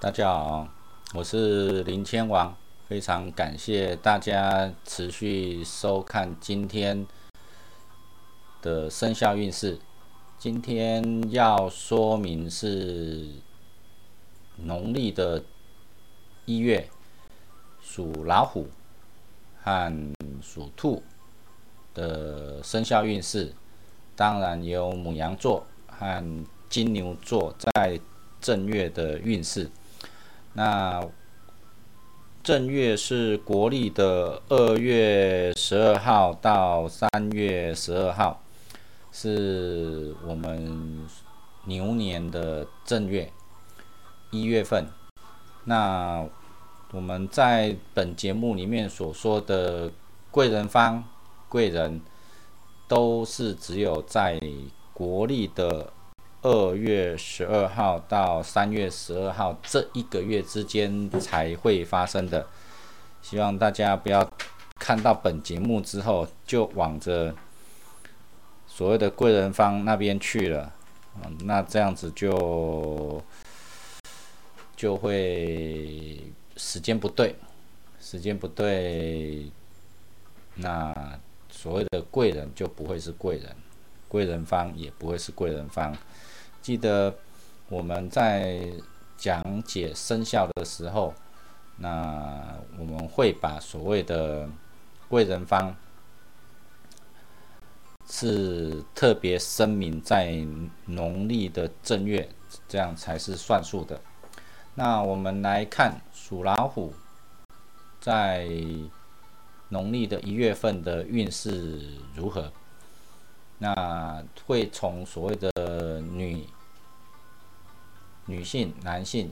大家好，我是林千王，非常感谢大家持续收看今天的生肖运势。今天要说明是农历的一月，属老虎和属兔的生肖运势，当然有母羊座和金牛座在正月的运势。那正月是国历的二月十二号到三月十二号，是我们牛年的正月一月份。那我们在本节目里面所说的贵人方、贵人，都是只有在国历的。二月十二号到三月十二号这一个月之间才会发生的，希望大家不要看到本节目之后就往着所谓的贵人方那边去了，嗯，那这样子就就会时间不对，时间不对，那所谓的贵人就不会是贵人，贵人方也不会是贵人方。记得我们在讲解生肖的时候，那我们会把所谓的贵人方是特别声明在农历的正月，这样才是算数的。那我们来看属老虎在农历的一月份的运势如何。那会从所谓的女女性、男性、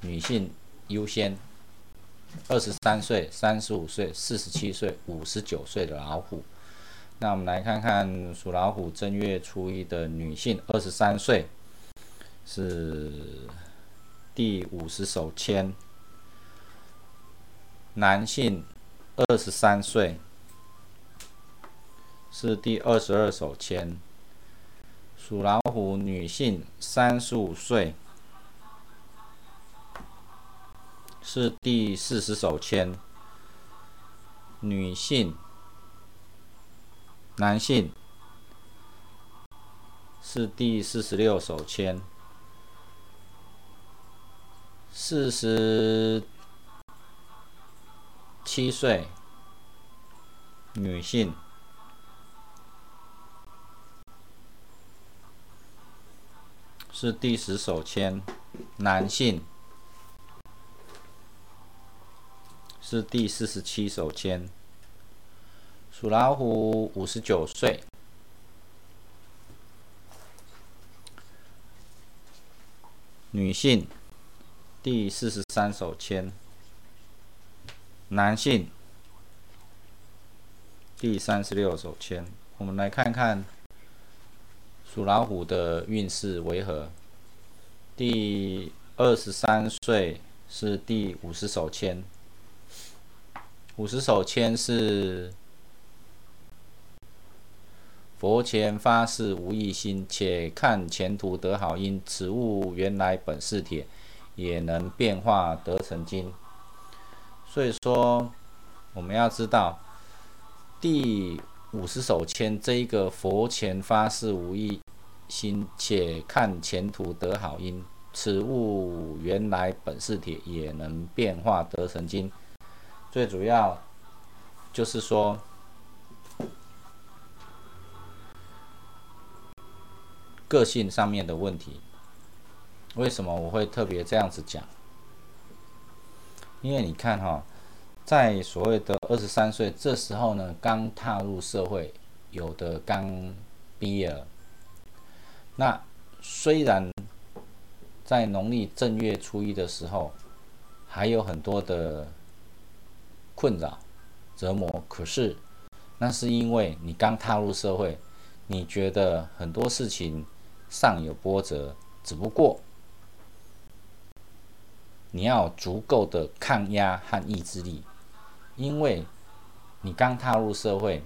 女性优先，二十三岁、三十五岁、四十七岁、五十九岁的老虎。那我们来看看属老虎正月初一的女性，二十三岁是第五十手签，男性二十三岁。是第二十二手签，属老虎女性，三十五岁，是第四十手签。女性，男性，是第四十六手签。四十七岁，女性。是第十手签，男性。是第四十七手签，属老虎五十九岁，女性第四十三手签，男性第三十六手签，我们来看看。属老虎的运势为何？第二十三岁是第五十手签，五十手签是佛前发誓无异心，且看前途得好因。此物原来本是铁，也能变化得成金。所以说，我们要知道第五十手签这一个佛前发誓无异。心且看前途得好因，此物原来本是铁，也能变化得成金。最主要就是说，个性上面的问题。为什么我会特别这样子讲？因为你看哈，在所谓的二十三岁这时候呢，刚踏入社会，有的刚毕业。那虽然在农历正月初一的时候还有很多的困扰折磨，可是那是因为你刚踏入社会，你觉得很多事情上有波折，只不过你要足够的抗压和意志力，因为你刚踏入社会，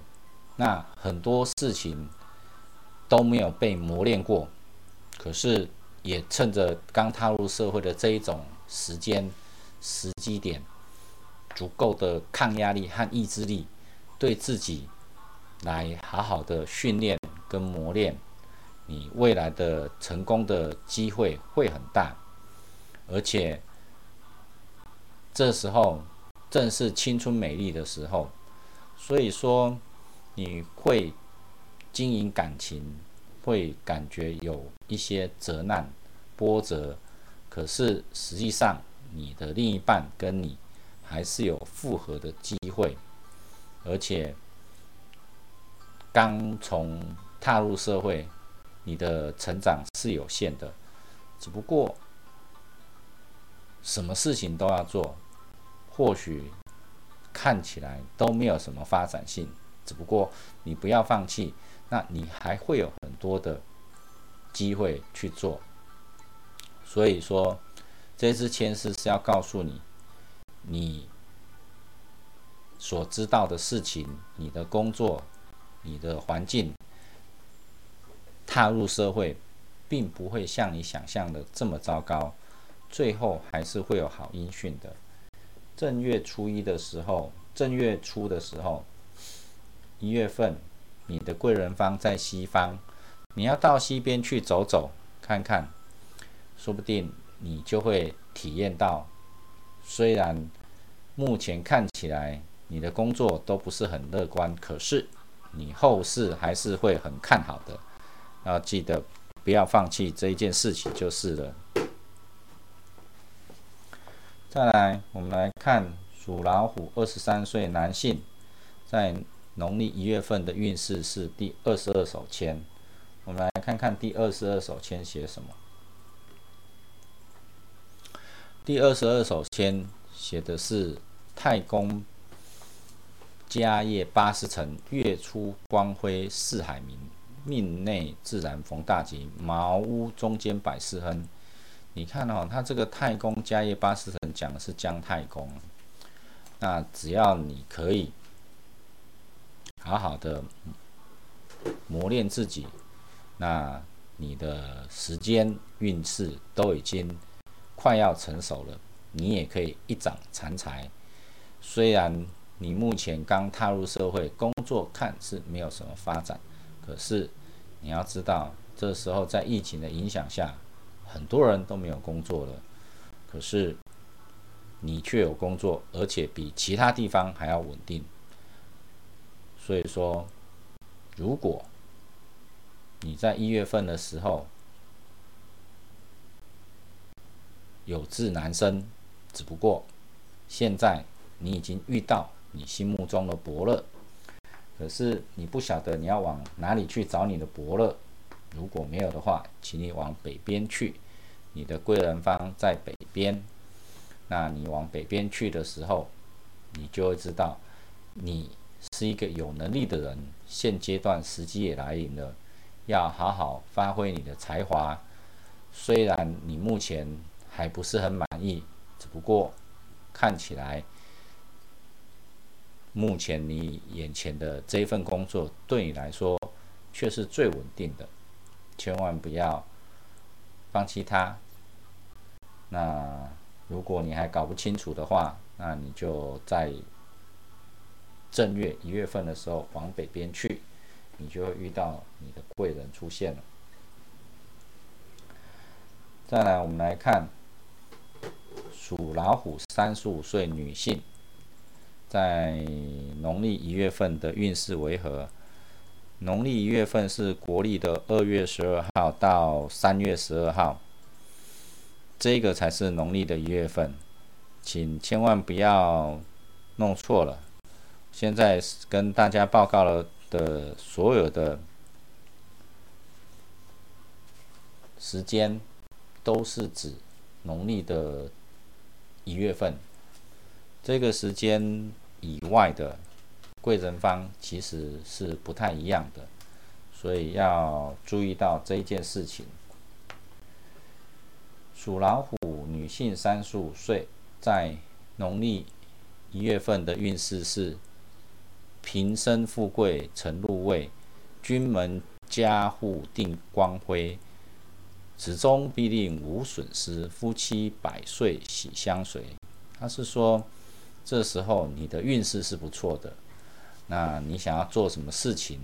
那很多事情。都没有被磨练过，可是也趁着刚踏入社会的这一种时间、时机点，足够的抗压力和意志力，对自己来好好的训练跟磨练，你未来的成功的机会会很大，而且这时候正是青春美丽的时候，所以说你会经营感情。会感觉有一些折难、波折，可是实际上你的另一半跟你还是有复合的机会，而且刚从踏入社会，你的成长是有限的，只不过什么事情都要做，或许看起来都没有什么发展性，只不过你不要放弃。那你还会有很多的机会去做，所以说这支签诗是要告诉你，你所知道的事情、你的工作、你的环境，踏入社会，并不会像你想象的这么糟糕，最后还是会有好音讯的。正月初一的时候，正月初的时候，一月份。你的贵人方在西方，你要到西边去走走看看，说不定你就会体验到，虽然目前看起来你的工作都不是很乐观，可是你后世还是会很看好的。要记得不要放弃这一件事情就是了。再来，我们来看属老虎二十三岁男性在。农历一月份的运势是第二十二手签，我们来看看第二十二手签写什么。第二十二手签写的是太公家业八十层，月出光辉四海明，命内自然逢大吉，茅屋中间百事亨。你看哦，他这个太公家业八十层讲的是姜太公，那只要你可以。好好的磨练自己，那你的时间运势都已经快要成熟了，你也可以一展长才。虽然你目前刚踏入社会，工作看是没有什么发展，可是你要知道，这时候在疫情的影响下，很多人都没有工作了，可是你却有工作，而且比其他地方还要稳定。所以说，如果你在一月份的时候有志难伸，只不过现在你已经遇到你心目中的伯乐，可是你不晓得你要往哪里去找你的伯乐。如果没有的话，请你往北边去，你的贵人方在北边。那你往北边去的时候，你就会知道你。是一个有能力的人，现阶段时机也来临了，要好好发挥你的才华。虽然你目前还不是很满意，只不过看起来目前你眼前的这份工作对你来说却是最稳定的，千万不要放弃它。那如果你还搞不清楚的话，那你就在。正月一月份的时候，往北边去，你就会遇到你的贵人出现了。再来，我们来看属老虎三十五岁女性，在农历一月份的运势为何？农历一月份是国历的二月十二号到三月十二号，这个才是农历的一月份，请千万不要弄错了。现在跟大家报告了的所有的时间，都是指农历的一月份。这个时间以外的贵人方其实是不太一样的，所以要注意到这一件事情。属老虎女性三十五岁，在农历一月份的运势是。平生富贵成入位，君门家户定光辉，子中必定无损失，夫妻百岁喜相随。他是说，这时候你的运势是不错的，那你想要做什么事情，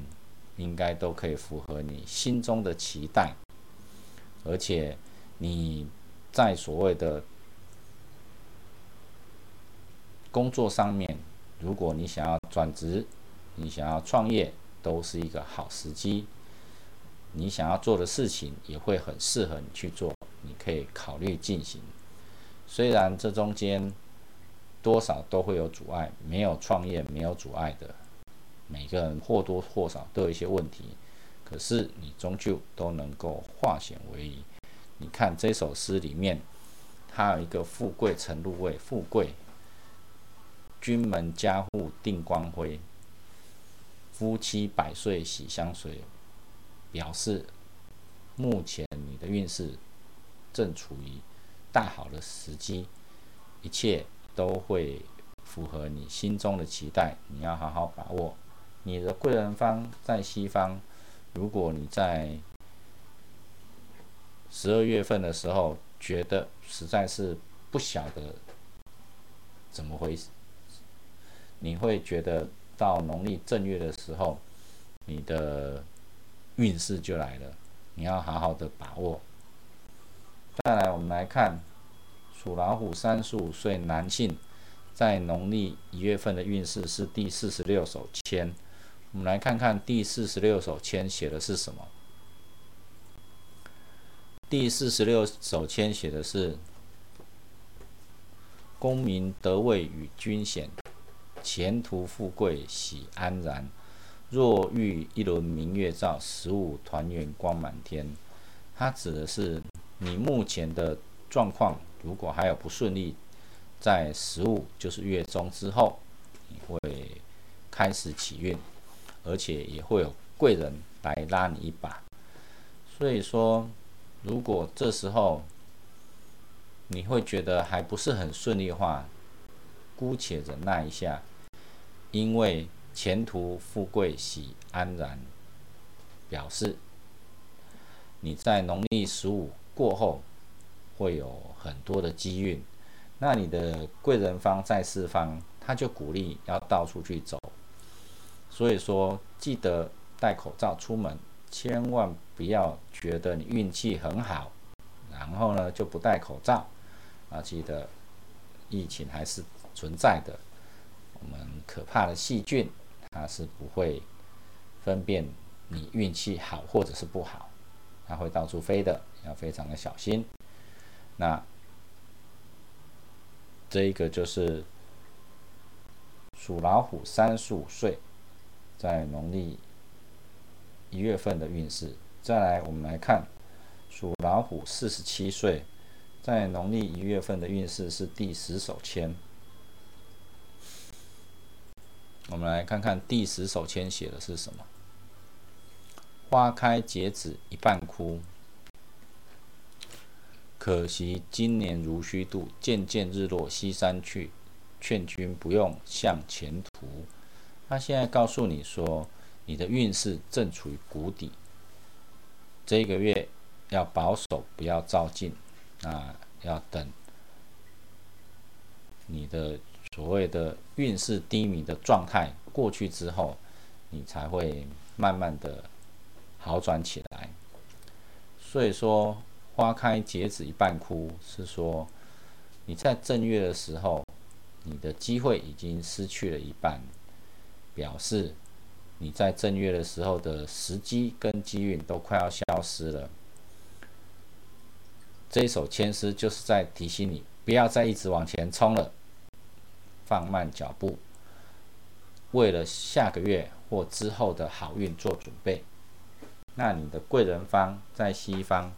应该都可以符合你心中的期待，而且你在所谓的工作上面，如果你想要转职，你想要创业，都是一个好时机。你想要做的事情也会很适合你去做，你可以考虑进行。虽然这中间多少都会有阻碍，没有创业没有阻碍的，每个人或多或少都有一些问题，可是你终究都能够化险为夷。你看这首诗里面，它有一个富贵成入位，富贵，君门家户定光辉，夫妻百岁喜相随。表示目前你的运势正处于大好的时机，一切都会符合你心中的期待，你要好好把握。你的贵人方在西方，如果你在十二月份的时候觉得实在是不晓得怎么回事，你会觉得到农历正月的时候，你的。运势就来了，你要好好的把握。再来，我们来看属老虎三十五岁男性在农历一月份的运势是第四十六首签。我们来看看第四十六首签写的是什么。第四十六首签写的是：功名得位与军显，前途富贵喜安然。若遇一轮明月照，十五团圆光满天。它指的是你目前的状况，如果还有不顺利，在十五就是月中之后，你会开始起运，而且也会有贵人来拉你一把。所以说，如果这时候你会觉得还不是很顺利的话，姑且忍耐一下，因为。前途富贵喜安然，表示你在农历十五过后会有很多的机运。那你的贵人方在四方，他就鼓励要到处去走。所以说，记得戴口罩出门，千万不要觉得你运气很好，然后呢就不戴口罩。啊，记得疫情还是存在的，我们可怕的细菌。它是不会分辨你运气好或者是不好，它会到处飞的，要非常的小心。那这一个就是属老虎三十五岁，在农历一月份的运势。再来，我们来看属老虎四十七岁，在农历一月份的运势是第十手签。我们来看看第十首签写的是什么：花开结子一半枯，可惜今年如虚度，渐渐日落西山去，劝君不用向前途。他现在告诉你说，你的运势正处于谷底，这个月要保守，不要照进，那要等你的。所谓的运势低迷的状态过去之后，你才会慢慢的好转起来。所以说，花开结子一半枯，是说你在正月的时候，你的机会已经失去了一半，表示你在正月的时候的时机跟机运都快要消失了。这一首千诗就是在提醒你，不要再一直往前冲了。放慢脚步，为了下个月或之后的好运做准备。那你的贵人方在西方，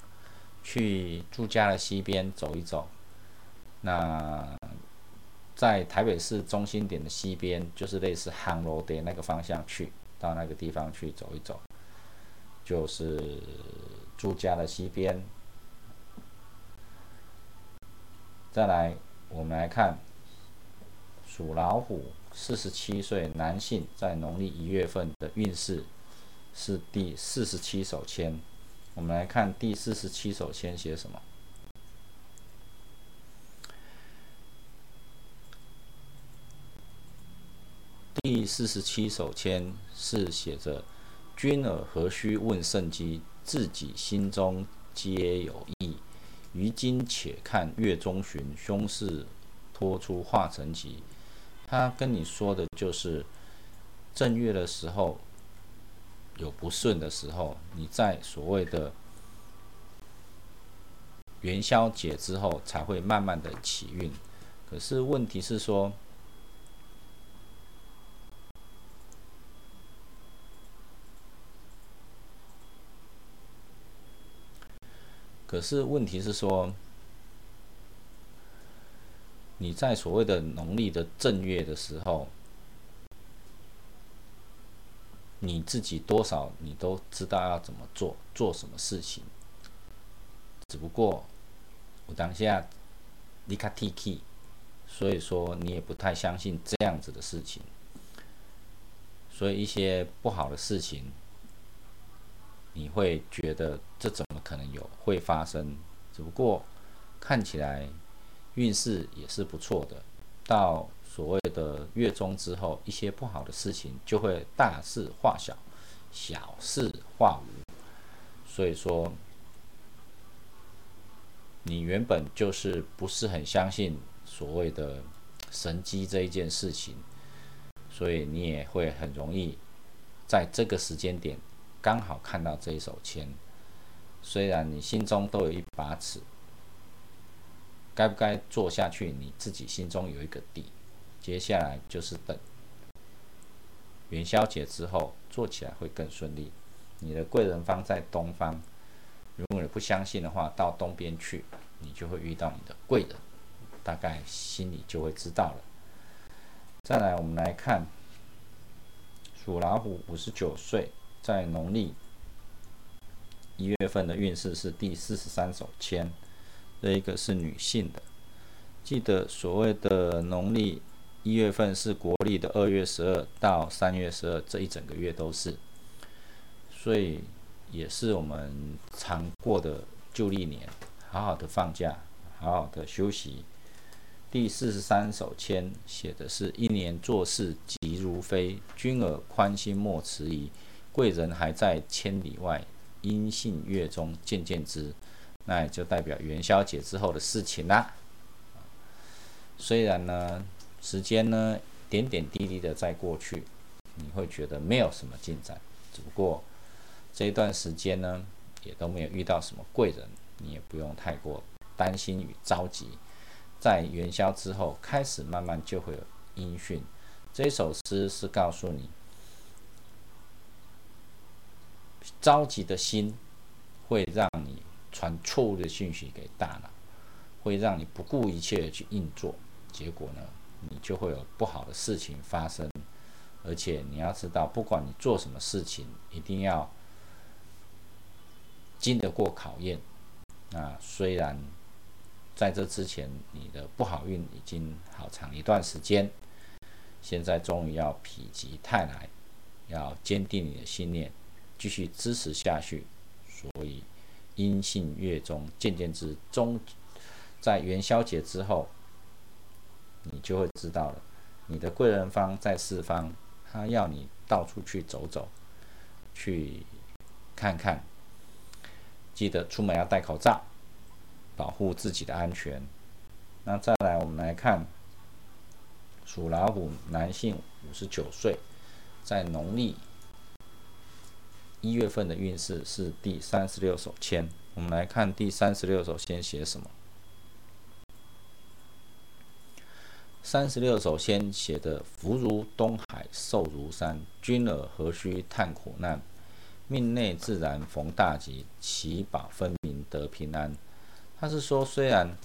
去住家的西边走一走。那在台北市中心点的西边，就是类似杭楼的那个方向去，到那个地方去走一走，就是住家的西边。再来，我们来看。属老虎，四十七岁男性，在农历一月份的运势是第四十七手签。我们来看第四十七首签写什么。第四十七首签是写着：“君尔何须问圣机？自己心中皆有意。于今且看月中旬，凶事脱出化成吉。”他跟你说的就是正月的时候有不顺的时候，你在所谓的元宵节之后才会慢慢的起运。可是问题是说。可是问题是说，你在所谓的农历的正月的时候，你自己多少你都知道要怎么做，做什么事情。只不过我当下离开 T K，所以说你也不太相信这样子的事情，所以一些不好的事情。你会觉得这怎么可能有会发生？只不过看起来运势也是不错的。到所谓的月中之后，一些不好的事情就会大事化小，小事化无。所以说，你原本就是不是很相信所谓的神机这一件事情，所以你也会很容易在这个时间点。刚好看到这一手签，虽然你心中都有一把尺，该不该做下去，你自己心中有一个底。接下来就是等元宵节之后做起来会更顺利。你的贵人方在东方，如果你不相信的话，到东边去，你就会遇到你的贵人，大概心里就会知道了。再来，我们来看属老虎，五十九岁。在农历一月份的运势是第四十三手签，这一个是女性的。记得所谓的农历一月份是国历的二月十二到三月十二，这一整个月都是，所以也是我们常过的旧历年，好好的放假，好好的休息。第四十三首签写的是一年做事急如飞，君尔宽心莫迟疑。贵人还在千里外，音信月中渐渐知，那也就代表元宵节之后的事情啦。虽然呢，时间呢点点滴滴的在过去，你会觉得没有什么进展。只不过这一段时间呢，也都没有遇到什么贵人，你也不用太过担心与着急。在元宵之后，开始慢慢就会有音讯。这首诗是告诉你。着急的心会让你传错误的讯息给大脑，会让你不顾一切的去硬做，结果呢，你就会有不好的事情发生。而且你要知道，不管你做什么事情，一定要经得过考验。那虽然在这之前你的不好运已经好长一段时间，现在终于要否极泰来，要坚定你的信念。继续支持下去，所以阴性月中渐渐之中，在元宵节之后，你就会知道了，你的贵人方在四方，他要你到处去走走，去看看，记得出门要戴口罩，保护自己的安全。那再来，我们来看属老虎男性，五十九岁，在农历。一月份的运势是第三十六首签，我们来看第三十六首先写什么。三十六首先写的“福如东海，寿如山，君尔何须叹苦难？命内自然逢大吉，祈保分明得平安。”他是说，虽然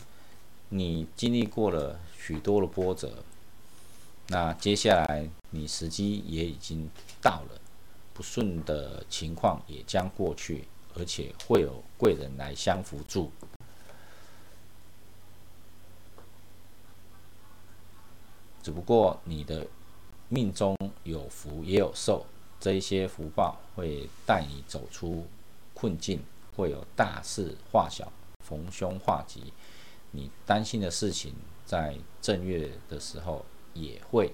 你经历过了许多的波折，那接下来你时机也已经到了。不顺的情况也将过去，而且会有贵人来相扶助。只不过你的命中有福也有寿，这一些福报会带你走出困境，会有大事化小、逢凶化吉。你担心的事情，在正月的时候也会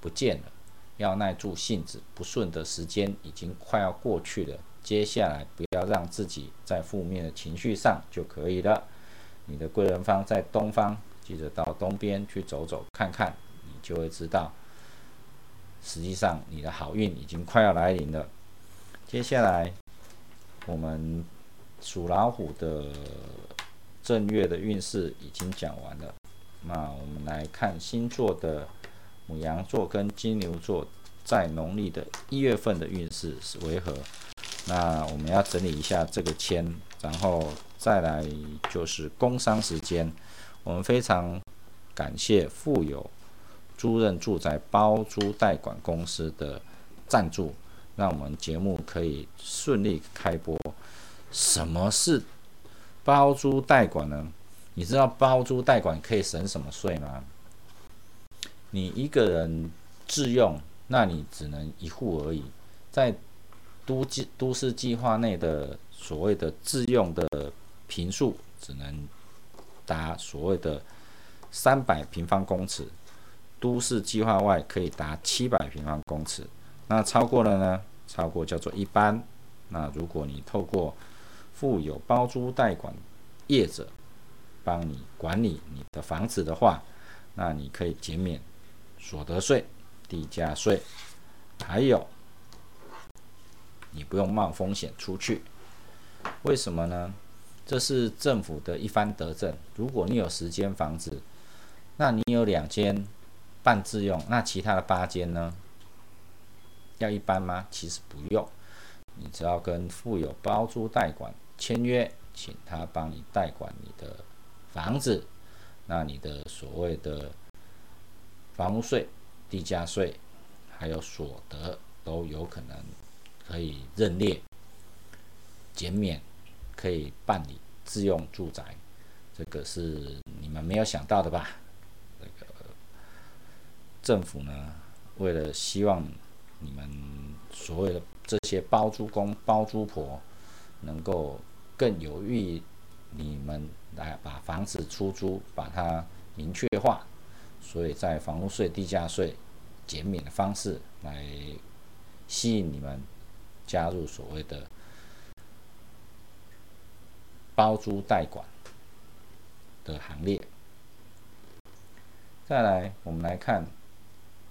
不见了。要耐住性子，不顺的时间已经快要过去了。接下来不要让自己在负面的情绪上就可以了。你的贵人方在东方，记得到东边去走走看看，你就会知道，实际上你的好运已经快要来临了。接下来我们属老虎的。正月的运势已经讲完了，那我们来看星座的母羊座跟金牛座在农历的一月份的运势是为何？那我们要整理一下这个签，然后再来就是工商时间。我们非常感谢富有租任住宅包租代管公司的赞助，让我们节目可以顺利开播。什么是？包租代管呢？你知道包租代管可以省什么税吗？你一个人自用，那你只能一户而已。在都计都市计划内的所谓的自用的平数，只能达所谓的三百平方公尺。都市计划外可以达七百平方公尺。那超过了呢？超过叫做一般。那如果你透过富有包租代管业者帮你管理你的房子的话，那你可以减免所得税、地价税，还有你不用冒风险出去。为什么呢？这是政府的一番德政。如果你有十间房子，那你有两间半自用，那其他的八间呢？要一般吗？其实不用，你只要跟富有包租代管。签约，请他帮你代管你的房子，那你的所谓的房屋税、地价税，还有所得都有可能可以认列减免，可以办理自用住宅，这个是你们没有想到的吧？那个政府呢，为了希望你们所谓的这些包租公、包租婆。能够更有益你们来把房子出租，把它明确化，所以在房屋税、地价税减免的方式来吸引你们加入所谓的包租代管的行列。再来，我们来看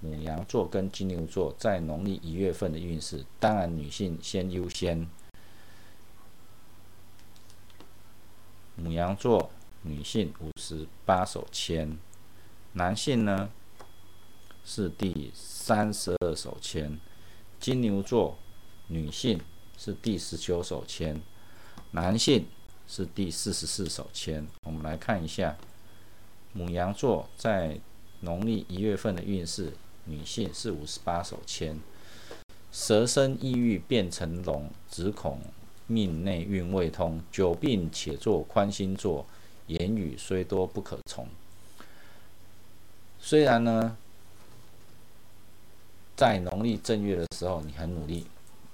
母羊座跟金牛座在农历一月份的运势，当然女性先优先。母羊座女性五十八手签，男性呢是第三十二手签。金牛座女性是第十九手签，男性是第四十四手签。我们来看一下母羊座在农历一月份的运势，女性是五十八手签，蛇身异域变成龙，只恐。命内运未通，久病且作宽心坐，言语虽多不可从。虽然呢，在农历正月的时候，你很努力，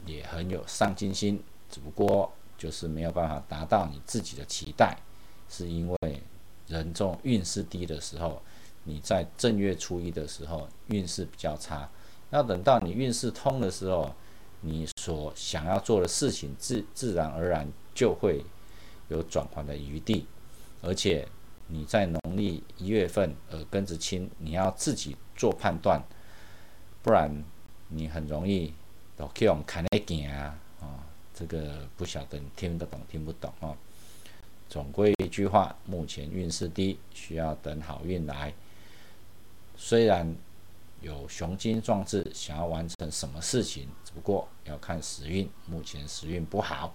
也很有上进心，只不过就是没有办法达到你自己的期待，是因为人中运势低的时候，你在正月初一的时候运势比较差，要等到你运势通的时候。你所想要做的事情，自自然而然就会有转换的余地，而且你在农历一月份耳根子清，你要自己做判断，不然你很容易都去用看得见啊，啊，这个不晓得你听得懂听不懂哦。总归一句话，目前运势低，需要等好运来。虽然。有雄心壮志，想要完成什么事情，只不过要看时运，目前时运不好，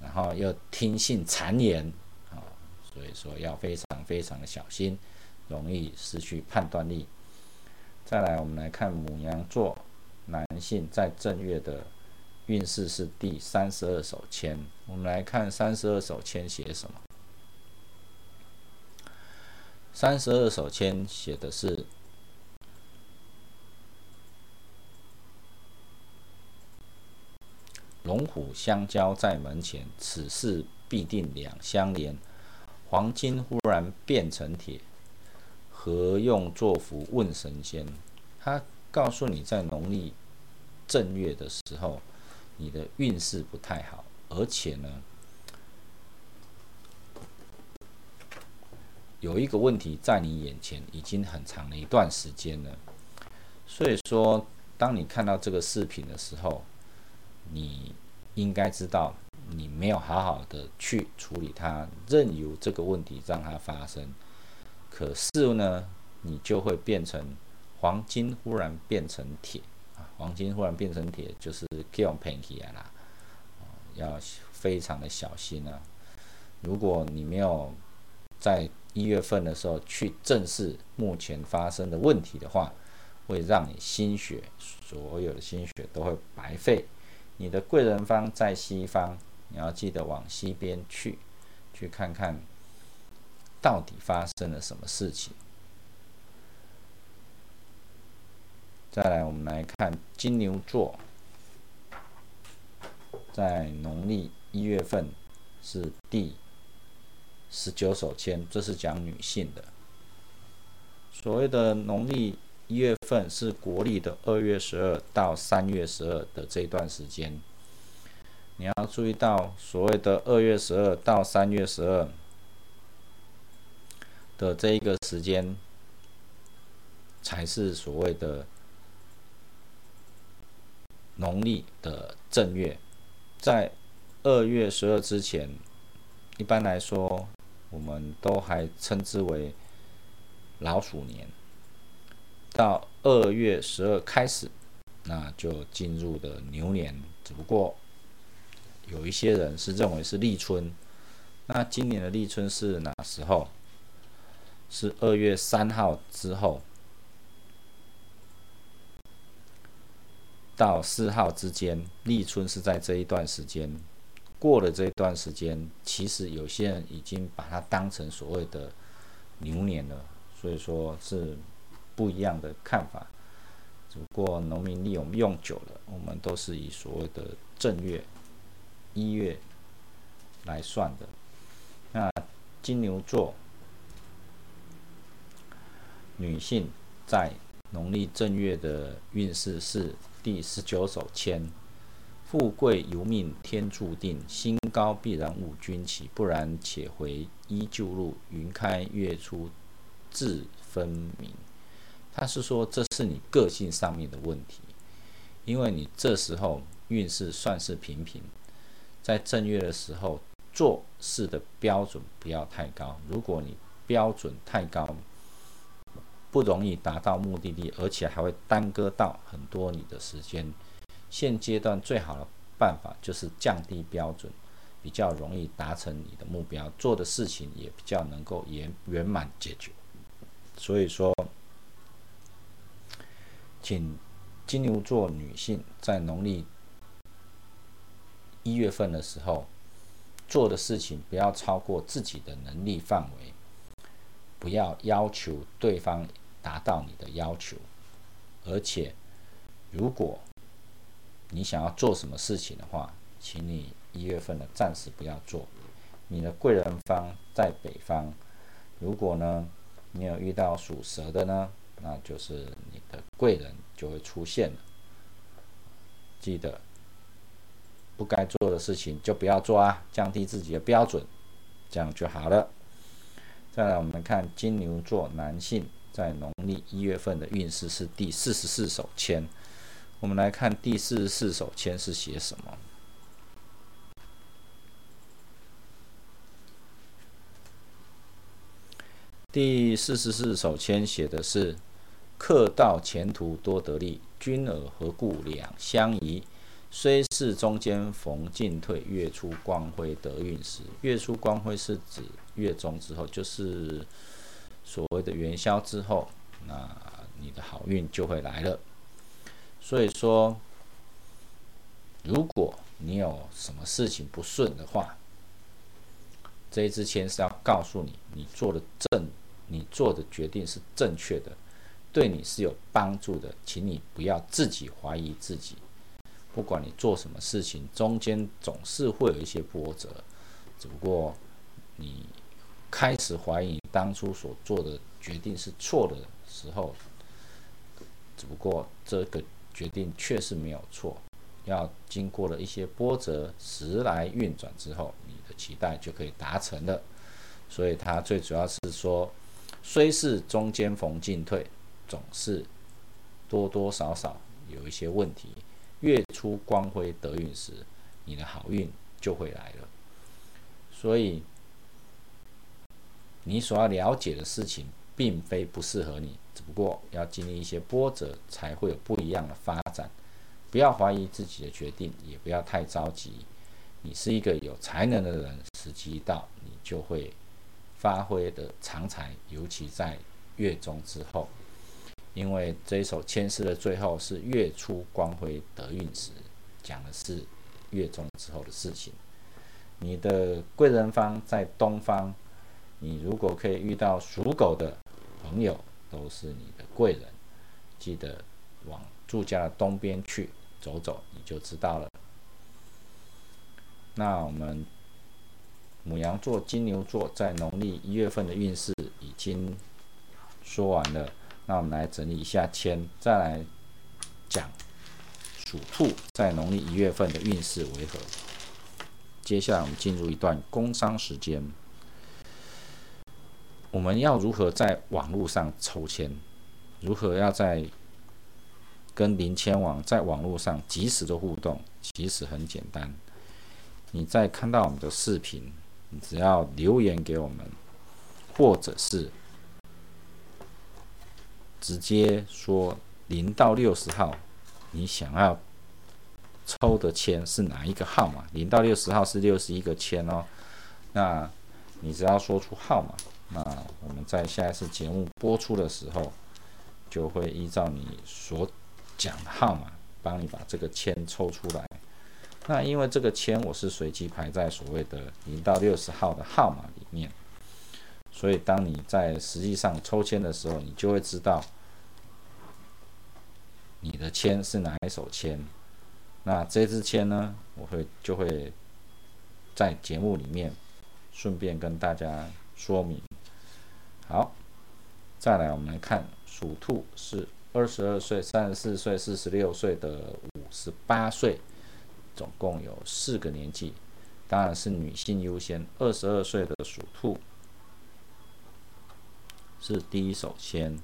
然后又听信谗言，说要非常非常的小心，容易失去判断力。再来，我们来看母羊座男性在正月的运势是第三十二手签，我们来看三十二手签写什么？三十二手签写的是。龙虎相交在门前，此事必定两相连。黄金忽然变成铁，何用作福？问神仙。他告诉你，在农历正月的时候，你的运势不太好，而且呢，有一个问题在你眼前已经很长的一段时间了。所以说，当你看到这个视频的时候，你应该知道，你没有好好的去处理它，任由这个问题让它发生。可是呢，你就会变成黄金忽然变成铁啊！黄金忽然变成铁，就是 kill painky 啦，要非常的小心啊！如果你没有在一月份的时候去正视目前发生的问题的话，会让你心血，所有的心血都会白费。你的贵人方在西方，你要记得往西边去，去看看到底发生了什么事情。再来，我们来看金牛座，在农历一月份是第十九手签，这是讲女性的。所谓的农历。一月份是国历的二月十二到三月十二的这段时间，你要注意到，所谓的二月十二到三月十二的这一个时间，才是所谓的农历的正月。在二月十二之前，一般来说，我们都还称之为老鼠年。到二月十二开始，那就进入的牛年。只不过有一些人是认为是立春。那今年的立春是哪时候？是二月三号之后到四号之间。立春是在这一段时间。过了这一段时间，其实有些人已经把它当成所谓的牛年了。所以说是。不一样的看法，只不过农民历我们用久了，我们都是以所谓的正月一月来算的。那金牛座女性在农历正月的运势是第十九手签：富贵由命天注定，心高必然误君起，不然且回依旧路，云开月出自分明。他是说，这是你个性上面的问题，因为你这时候运势算是平平，在正月的时候做事的标准不要太高。如果你标准太高，不容易达到目的地，而且还会耽搁到很多你的时间。现阶段最好的办法就是降低标准，比较容易达成你的目标，做的事情也比较能够圆圆满解决。所以说。请金牛座女性在农历一月份的时候做的事情不要超过自己的能力范围，不要要求对方达到你的要求，而且如果你想要做什么事情的话，请你一月份的暂时不要做。你的贵人方在北方，如果呢你有遇到属蛇的呢？那就是你的贵人就会出现了。记得不该做的事情就不要做啊，降低自己的标准，这样就好了。再来，我们看金牛座男性在农历一月份的运势是第四十四手签。我们来看第四十四手签是写什么。第四十四手签写的是。客到前途多得利，君尔何故两相疑？虽是中间逢进退，月出光辉得运时。月出光辉是指月中之后，就是所谓的元宵之后，那你的好运就会来了。所以说，如果你有什么事情不顺的话，这一支签是要告诉你，你做的正，你做的决定是正确的。对你是有帮助的，请你不要自己怀疑自己，不管你做什么事情，中间总是会有一些波折。只不过你开始怀疑当初所做的决定是错的时候，只不过这个决定确实没有错。要经过了一些波折，时来运转之后，你的期待就可以达成了。所以它最主要是说，虽是中间逢进退，总是多多少少有一些问题。月初光辉得运时，你的好运就会来了。所以，你所要了解的事情，并非不适合你，只不过要经历一些波折，才会有不一样的发展。不要怀疑自己的决定，也不要太着急。你是一个有才能的人，时机一到，你就会发挥的长才，尤其在月中之后。因为这一首签诗的最后是月出光辉得运时，讲的是月中之后的事情。你的贵人方在东方，你如果可以遇到属狗的朋友，都是你的贵人。记得往住家的东边去走走，你就知道了。那我们母羊座、金牛座在农历一月份的运势已经说完了。那我们来整理一下签，再来讲属兔在农历一月份的运势为何。接下来我们进入一段工商时间。我们要如何在网络上抽签？如何要在跟林签网在网络上及时的互动？其实很简单，你在看到我们的视频，你只要留言给我们，或者是。直接说零到六十号，你想要抽的签是哪一个号码？零到六十号是六十一个签哦。那你只要说出号码，那我们在下一次节目播出的时候，就会依照你所讲的号码，帮你把这个签抽出来。那因为这个签我是随机排在所谓的零到六十号的号码里面。所以，当你在实际上抽签的时候，你就会知道你的签是哪一手签。那这支签呢，我会就会在节目里面顺便跟大家说明。好，再来我们来看属兔是二十二岁、三十四岁、四十六岁的五十八岁，总共有四个年纪，当然是女性优先。二十二岁的属兔。是第一手签，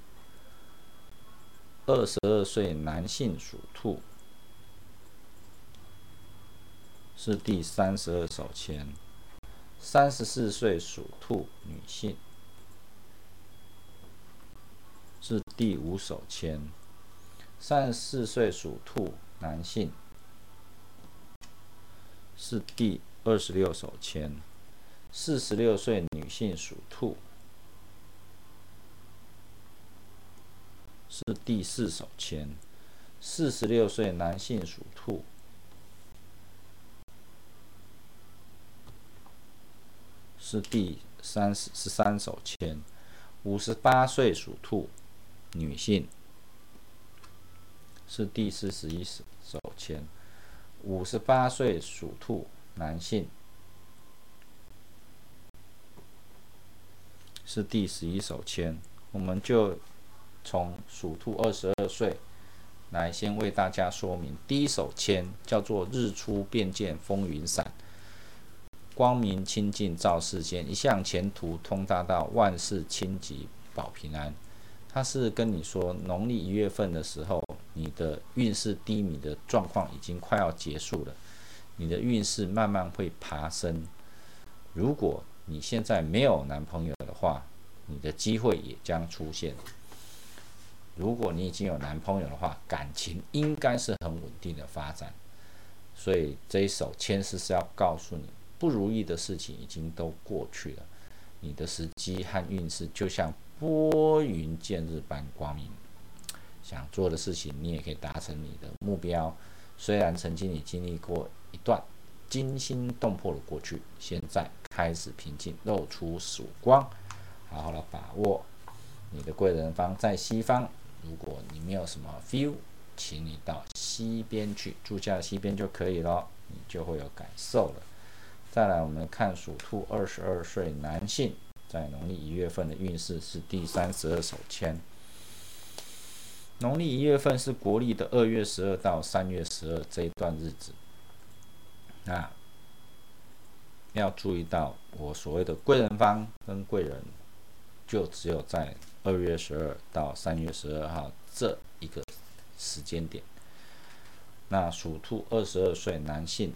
二十二岁男性属兔，是第三十二手签，三十四岁属兔女性，是第五手签，三十四岁属兔男性，是第二十六手签，四十六岁女性属兔。是第四手签，四十六岁男性属兔，是第三十十三手签，五十八岁属兔女性，是第四十一手签，五十八岁属兔男性，是第十一手签，我们就。从属兔二十二岁来，先为大家说明。第一手签叫做“日出便见风云散，光明清净照世间，一向前途通大道，万事清吉保平安”。他是跟你说，农历一月份的时候，你的运势低迷的状况已经快要结束了，你的运势慢慢会爬升。如果你现在没有男朋友的话，你的机会也将出现。如果你已经有男朋友的话，感情应该是很稳定的发展。所以这一首签诗是要告诉你，不如意的事情已经都过去了，你的时机和运势就像拨云见日般光明。想做的事情，你也可以达成你的目标。虽然曾经你经历过一段惊心动魄的过去，现在开始平静，露出曙光，好好的把握你的贵人方在西方。如果你没有什么 feel，请你到西边去，住下西边就可以了，你就会有感受了。再来，我们看属兔二十二岁男性在农历一月份的运势是第三十二手签。农历一月份是国历的二月十二到三月十二这一段日子，那要注意到我所谓的贵人方跟贵人，就只有在二月十二到三月十二号这一个时间点。那属兔二十二岁男性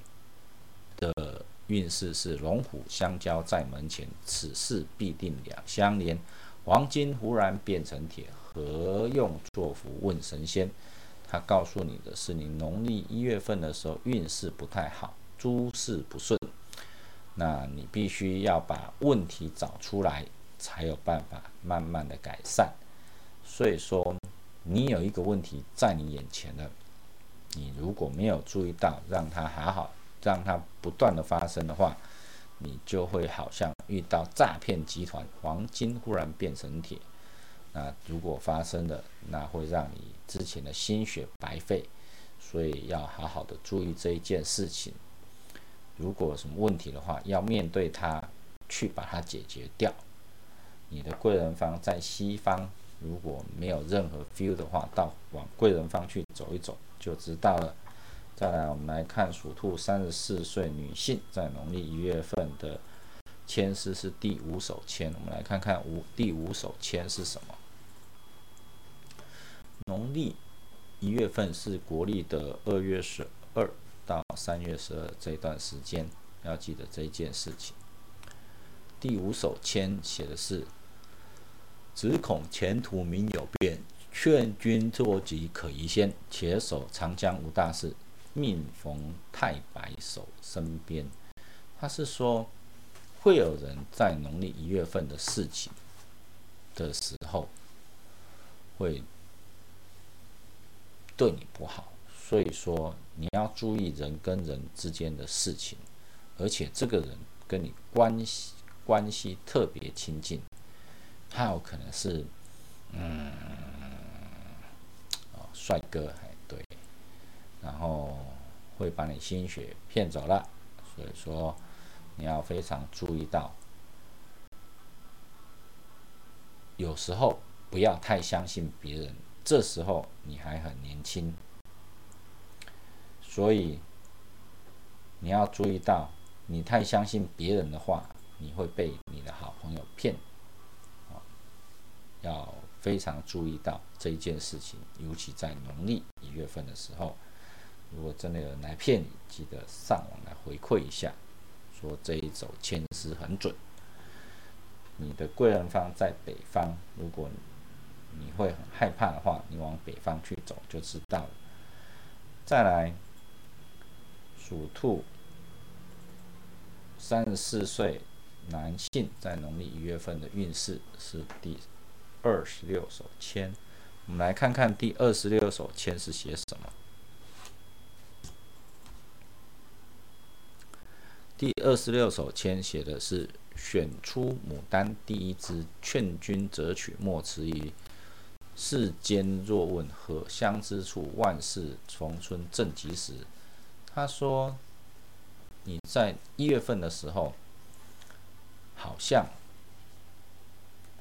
的运势是龙虎相交在门前，此事必定两相连。黄金忽然变成铁。何用作福？问神仙。他告诉你的是，你农历一月份的时候运势不太好，诸事不顺。那你必须要把问题找出来，才有办法慢慢的改善。所以说，你有一个问题在你眼前的，你如果没有注意到，让它好好，让它不断的发生的话，你就会好像遇到诈骗集团，黄金忽然变成铁。那如果发生了，那会让你之前的心血白费，所以要好好的注意这一件事情。如果有什么问题的话，要面对它，去把它解决掉。你的贵人方在西方，如果没有任何 feel 的话，到往贵人方去走一走就知道了。再来，我们来看属兔三十四岁女性在农历一月份的签诗是第五手签，我们来看看五第五手签是什么。农历一月份是国历的二月十二到三月十二这段时间，要记得这件事情。第五手签写的是：“只恐前途明有变，劝君作吉可宜先。且守长江无大事，命逢太白守身边。”他是说，会有人在农历一月份的事情的时候会。对你不好，所以说你要注意人跟人之间的事情，而且这个人跟你关系关系特别亲近，他有可能是，嗯，哦，帅哥，哎，对，然后会把你心血骗走了，所以说你要非常注意到，有时候不要太相信别人。这时候你还很年轻，所以你要注意到，你太相信别人的话，你会被你的好朋友骗。要非常注意到这一件事情，尤其在农历一月份的时候，如果真的有人来骗你，记得上网来回馈一下，说这一手签诗很准。你的贵人方在北方，如果。你会很害怕的话，你往北方去走就知道了。再来，属兔，三十四岁男性在农历一月份的运势是第二十六首签。我们来看看第二十六首签是写什么。第二十六首签写的是：“选出牡丹第一支，劝君折取莫迟疑。”世间若问何相之处，万事逢春正及时。他说：“你在一月份的时候，好像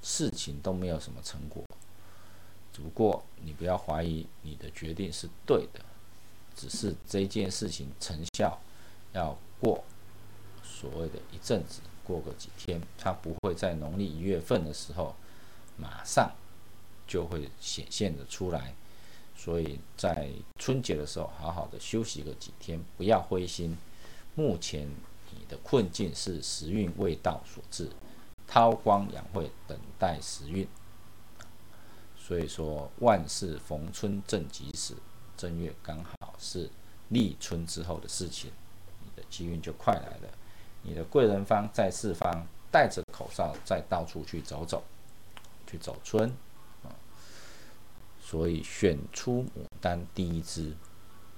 事情都没有什么成果。只不过你不要怀疑你的决定是对的，只是这件事情成效要过所谓的一阵子，过个几天，它不会在农历一月份的时候马上。”就会显现的出来，所以在春节的时候，好好的休息个几天，不要灰心。目前你的困境是时运未到所致，韬光养晦，等待时运。所以说，万事逢春正及时，正月刚好是立春之后的事情，你的机运就快来了。你的贵人方在四方，戴着口罩在到处去走走，去走春啊。所以选出牡丹第一支，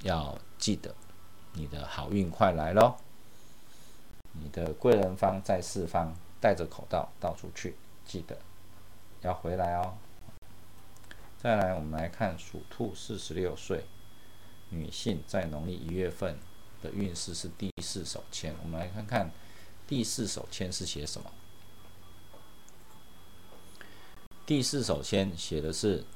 要记得你的好运快来喽！你的贵人方在四方，戴着口罩到处去，记得要回来哦。再来，我们来看属兔四十六岁女性在农历一月份的运势是第四手签。我们来看看第四手签是写什么。第四手签写的是“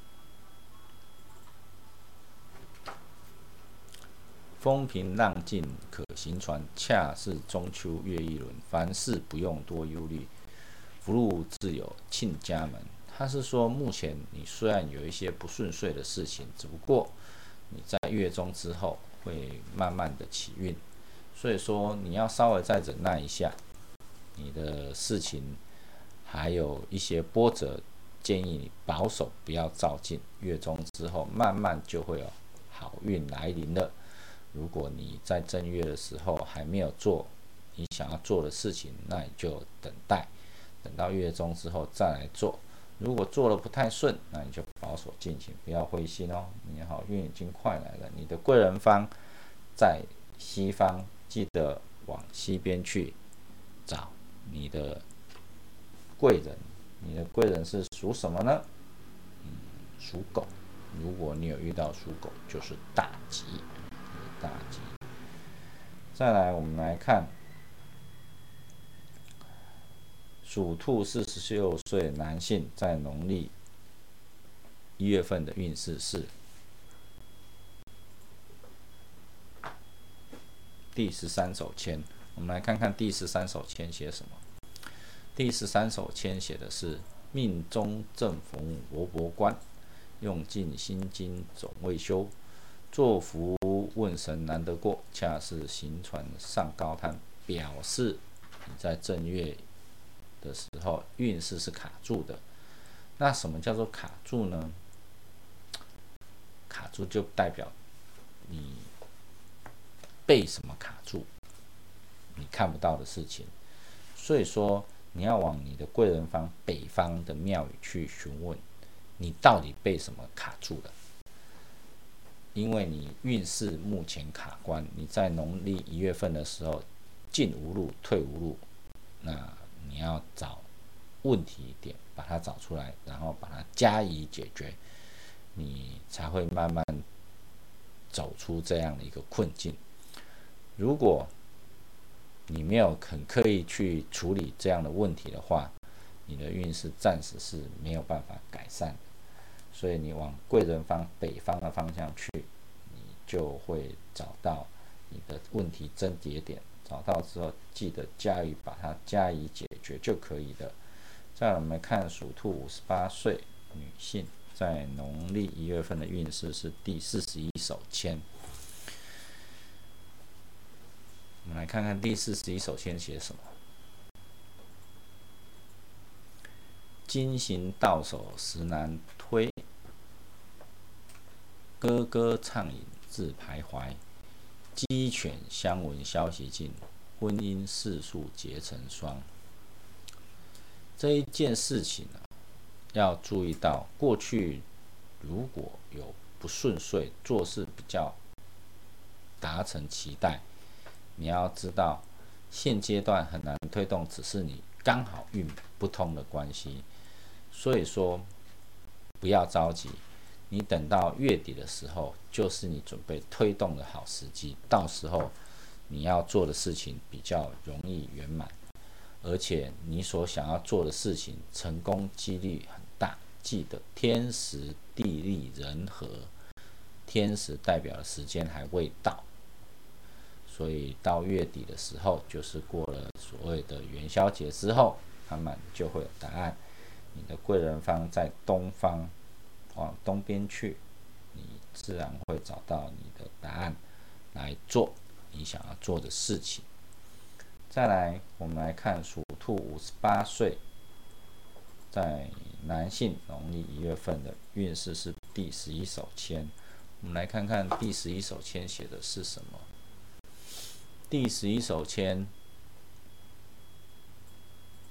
风平浪静可行船，恰是中秋月一轮，凡事不用多忧虑，福禄自有庆家门。”他是说，目前你虽然有一些不顺遂的事情，只不过你在月中之后会慢慢的起运，所以说你要稍微再忍耐一下，你的事情还有一些波折，建议你保守不要照进。月中之后慢慢就会有好运来临了。如果你在正月的时候还没有做你想要做的事情，那你就等待，等到月中之后再来做。如果做了不太顺，那你就保守进行，不要灰心哦。你好运已经快来了，你的贵人方在西方，记得往西边去找你的贵人。你的贵人是属什么呢？嗯，属狗。如果你有遇到属狗，就是大吉，大吉。再来，我们来看。属兔四十六岁男性在农历一月份的运势是第十三手签。我们来看看第十三手签写什么。第十三手签写的是“命中正逢罗伯关，用尽心经总未休，作福问神难得过，恰是行船上高滩”，表示你在正月。的时候运势是卡住的，那什么叫做卡住呢？卡住就代表你被什么卡住，你看不到的事情，所以说你要往你的贵人方北方的庙宇去询问，你到底被什么卡住了？因为你运势目前卡关，你在农历一月份的时候进无路退无路，那。你要找问题点，把它找出来，然后把它加以解决，你才会慢慢走出这样的一个困境。如果你没有很刻意去处理这样的问题的话，你的运势暂时是没有办法改善。所以你往贵人方北方的方向去，你就会找到你的问题症结点。找到之后，记得加以把它加以解决就可以了。再我们看属兔五十八岁女性在农历一月份的运势是第四十一手签。我们来看看第四十一手签写什么：金行到手时难，歌歌畅饮自徘徊。鸡犬相闻消息尽，婚姻世数结成双。这一件事情呢，要注意到，过去如果有不顺遂，做事比较达成期待，你要知道，现阶段很难推动，只是你刚好运不通的关系。所以说，不要着急。你等到月底的时候，就是你准备推动的好时机。到时候你要做的事情比较容易圆满，而且你所想要做的事情成功几率很大。记得天时地利人和，天时代表的时间还未到，所以到月底的时候，就是过了所谓的元宵节之后，慢慢就会有答案。你的贵人方在东方。往东边去，你自然会找到你的答案来做你想要做的事情。再来，我们来看属兔五十八岁，在男性农历一月份的运势是第十一手签。我们来看看第十一手签写的是什么。第十一手签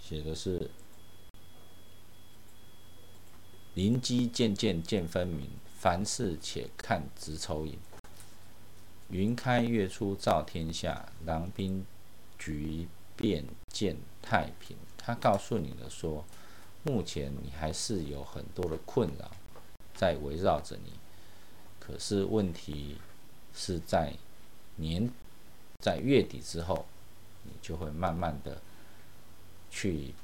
写的是。灵机渐渐见分明，凡事且看直抽影。云开月出照天下，狼兵局变见太平。他告诉你的说，目前你还是有很多的困扰，在围绕着你。可是问题是在年在月底之后，你就会慢慢的去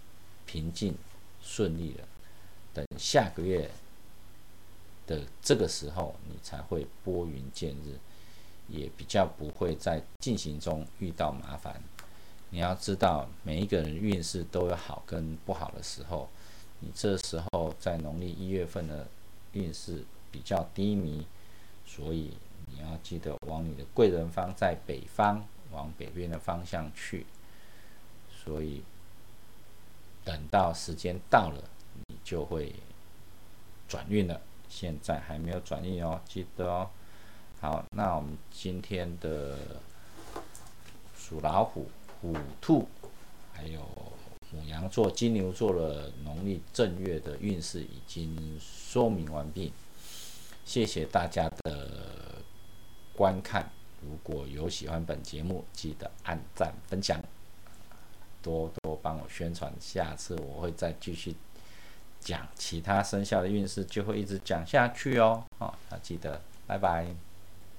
平静顺利了。等下个月的这个时候，你才会拨云见日，也比较不会在进行中遇到麻烦。你要知道，每一个人运势都有好跟不好的时候。你这时候在农历一月份的运势比较低迷，所以你要记得往你的贵人方在北方，往北边的方向去。所以等到时间到了。就会转运了，现在还没有转运哦，记得哦。好，那我们今天的属老虎、虎兔，还有母羊座、金牛座的农历正月的运势已经说明完毕，谢谢大家的观看。如果有喜欢本节目，记得按赞、分享，多多帮我宣传，下次我会再继续。讲其他生肖的运势，就会一直讲下去哦。好，要记得，拜拜。